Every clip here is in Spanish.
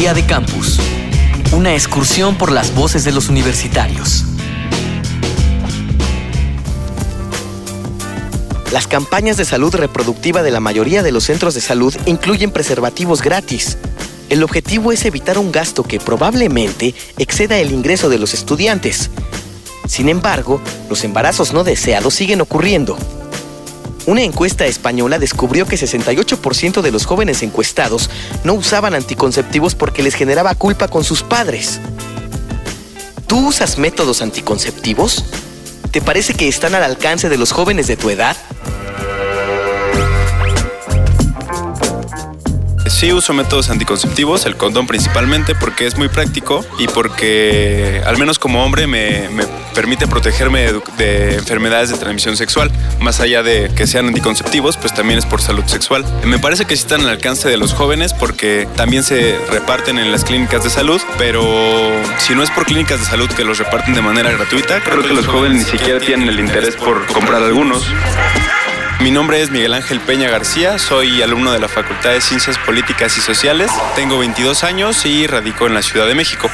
Día de Campus. Una excursión por las voces de los universitarios. Las campañas de salud reproductiva de la mayoría de los centros de salud incluyen preservativos gratis. El objetivo es evitar un gasto que probablemente exceda el ingreso de los estudiantes. Sin embargo, los embarazos no deseados siguen ocurriendo. Una encuesta española descubrió que 68% de los jóvenes encuestados no usaban anticonceptivos porque les generaba culpa con sus padres. ¿Tú usas métodos anticonceptivos? ¿Te parece que están al alcance de los jóvenes de tu edad? Sí uso métodos anticonceptivos, el condón principalmente, porque es muy práctico y porque, al menos como hombre, me, permite protegerme de, enfermedades de transmisión sexual. Más allá de que sean anticonceptivos, pues también es por salud sexual. Me parece que sí están al alcance de los jóvenes porque también se reparten en las clínicas de salud, pero si no es por clínicas de salud que los reparten de manera gratuita, creo que los jóvenes ni siquiera tienen el interés por comprar algunos. Mi nombre es Miguel Ángel Peña García, soy alumno de la Facultad de Ciencias Políticas y Sociales, tengo 22 años y radico en la Ciudad de México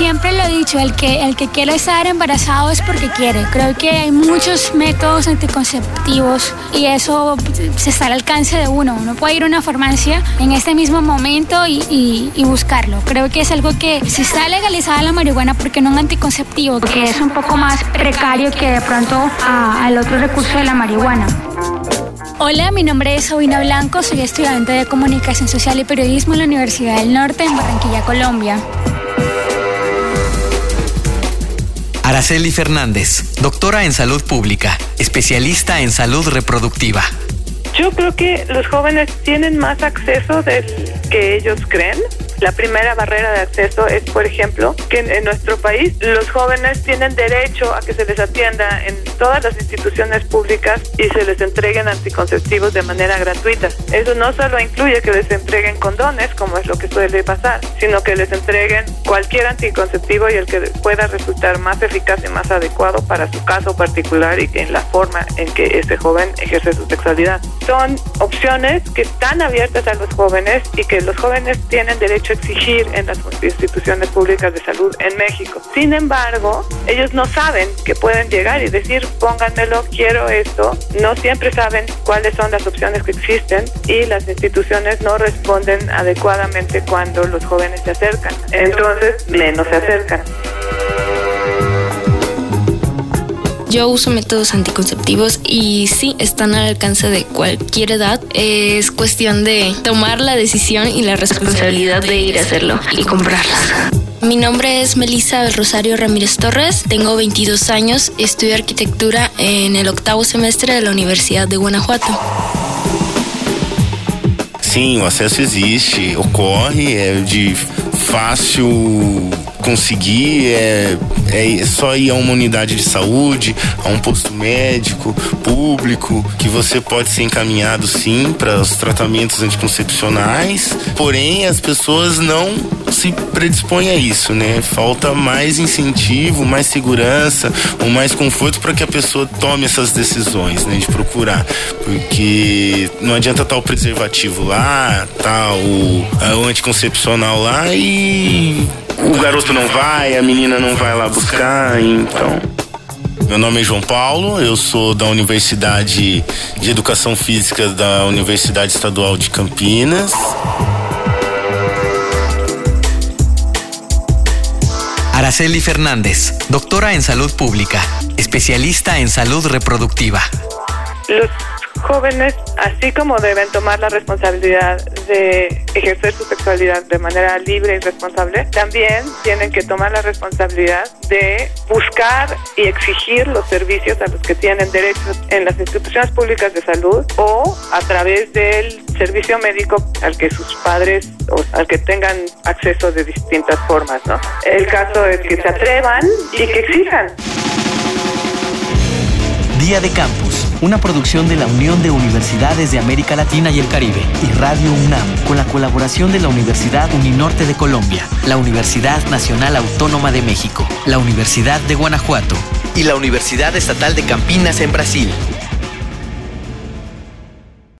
siempre lo he dicho, el que, el que quiere estar embarazado es porque quiere. Creo que hay muchos métodos anticonceptivos y eso se está al alcance de uno. Uno puede ir a una farmacia en este mismo momento y, buscarlo. Creo que es algo que si está legalizada la marihuana, porque no un anticonceptivo? Que es un poco más precario que de pronto al otro recurso de la marihuana. Hola, mi nombre es Sabina Blanco, soy estudiante de Comunicación Social y Periodismo en la Universidad del Norte en Barranquilla, Colombia. Araceli Fernández, doctora en salud pública, especialista en salud reproductiva. Yo creo que los jóvenes tienen más acceso del que ellos creen la primera barrera de acceso es, por ejemplo, que en, nuestro país los jóvenes tienen derecho a que se les atienda en todas las instituciones públicas y se les entreguen anticonceptivos de manera gratuita. Eso no solo incluye que les entreguen condones, como es lo que suele pasar, sino que les entreguen cualquier anticonceptivo y el que pueda resultar más eficaz y más adecuado para su caso particular y en la forma en que ese joven ejerce su sexualidad. Son opciones que están abiertas a los jóvenes y que los jóvenes tienen derecho exigir en las instituciones públicas de salud en México. Sin embargo, ellos no saben que pueden llegar y decir, pónganmelo, quiero esto. No siempre saben cuáles son las opciones que existen y las instituciones no responden adecuadamente cuando los jóvenes se acercan. Entonces, menos se acercan. Yo uso métodos anticonceptivos y sí están al alcance de cualquier edad. Es cuestión de tomar la decisión y la responsabilidad de ir a hacerlo y comprarlas. Mi nombre es Melissa Rosario Ramírez Torres, tengo 22 años, estudio arquitectura en el octavo semestre de la Universidad de Guanajuato. Sim, o acesso existe, ocorre, é de fácil conseguir, é, é só ir a uma unidade de saúde, a um posto médico, público, que você pode ser encaminhado sim para os tratamentos anticoncepcionais, porém as pessoas não se predispõem a isso, né? Falta mais incentivo, mais segurança, um mais conforto para que a pessoa tome essas decisões, né? De procurar, porque não adianta estar tá o preservativo lá, tá o, o anticoncepcional lá e o garoto não vai, a menina não vai lá buscar, então. Meu nome é João Paulo, eu sou da Universidade de Educação Física da Universidade Estadual de Campinas. Araceli Fernández, doctora en salud pública, especialista en salud reproductiva. Los jóvenes, así como deben tomar la responsabilidad de ejercer su sexualidad de manera libre y responsable, también tienen que tomar la responsabilidad de buscar y exigir los servicios a los que tienen derecho en las instituciones públicas de salud o a través del servicio médico al que sus padres o al que tengan acceso de distintas formas, ¿no? El caso es que se atrevan y que exijan. Día de Campus, una producción de la Unión de Universidades de América Latina y el Caribe y Radio UNAM, con la colaboración de la Universidad Uninorte de Colombia, la Universidad Nacional Autónoma de México, la Universidad de Guanajuato y la Universidad Estatal de Campinas en Brasil.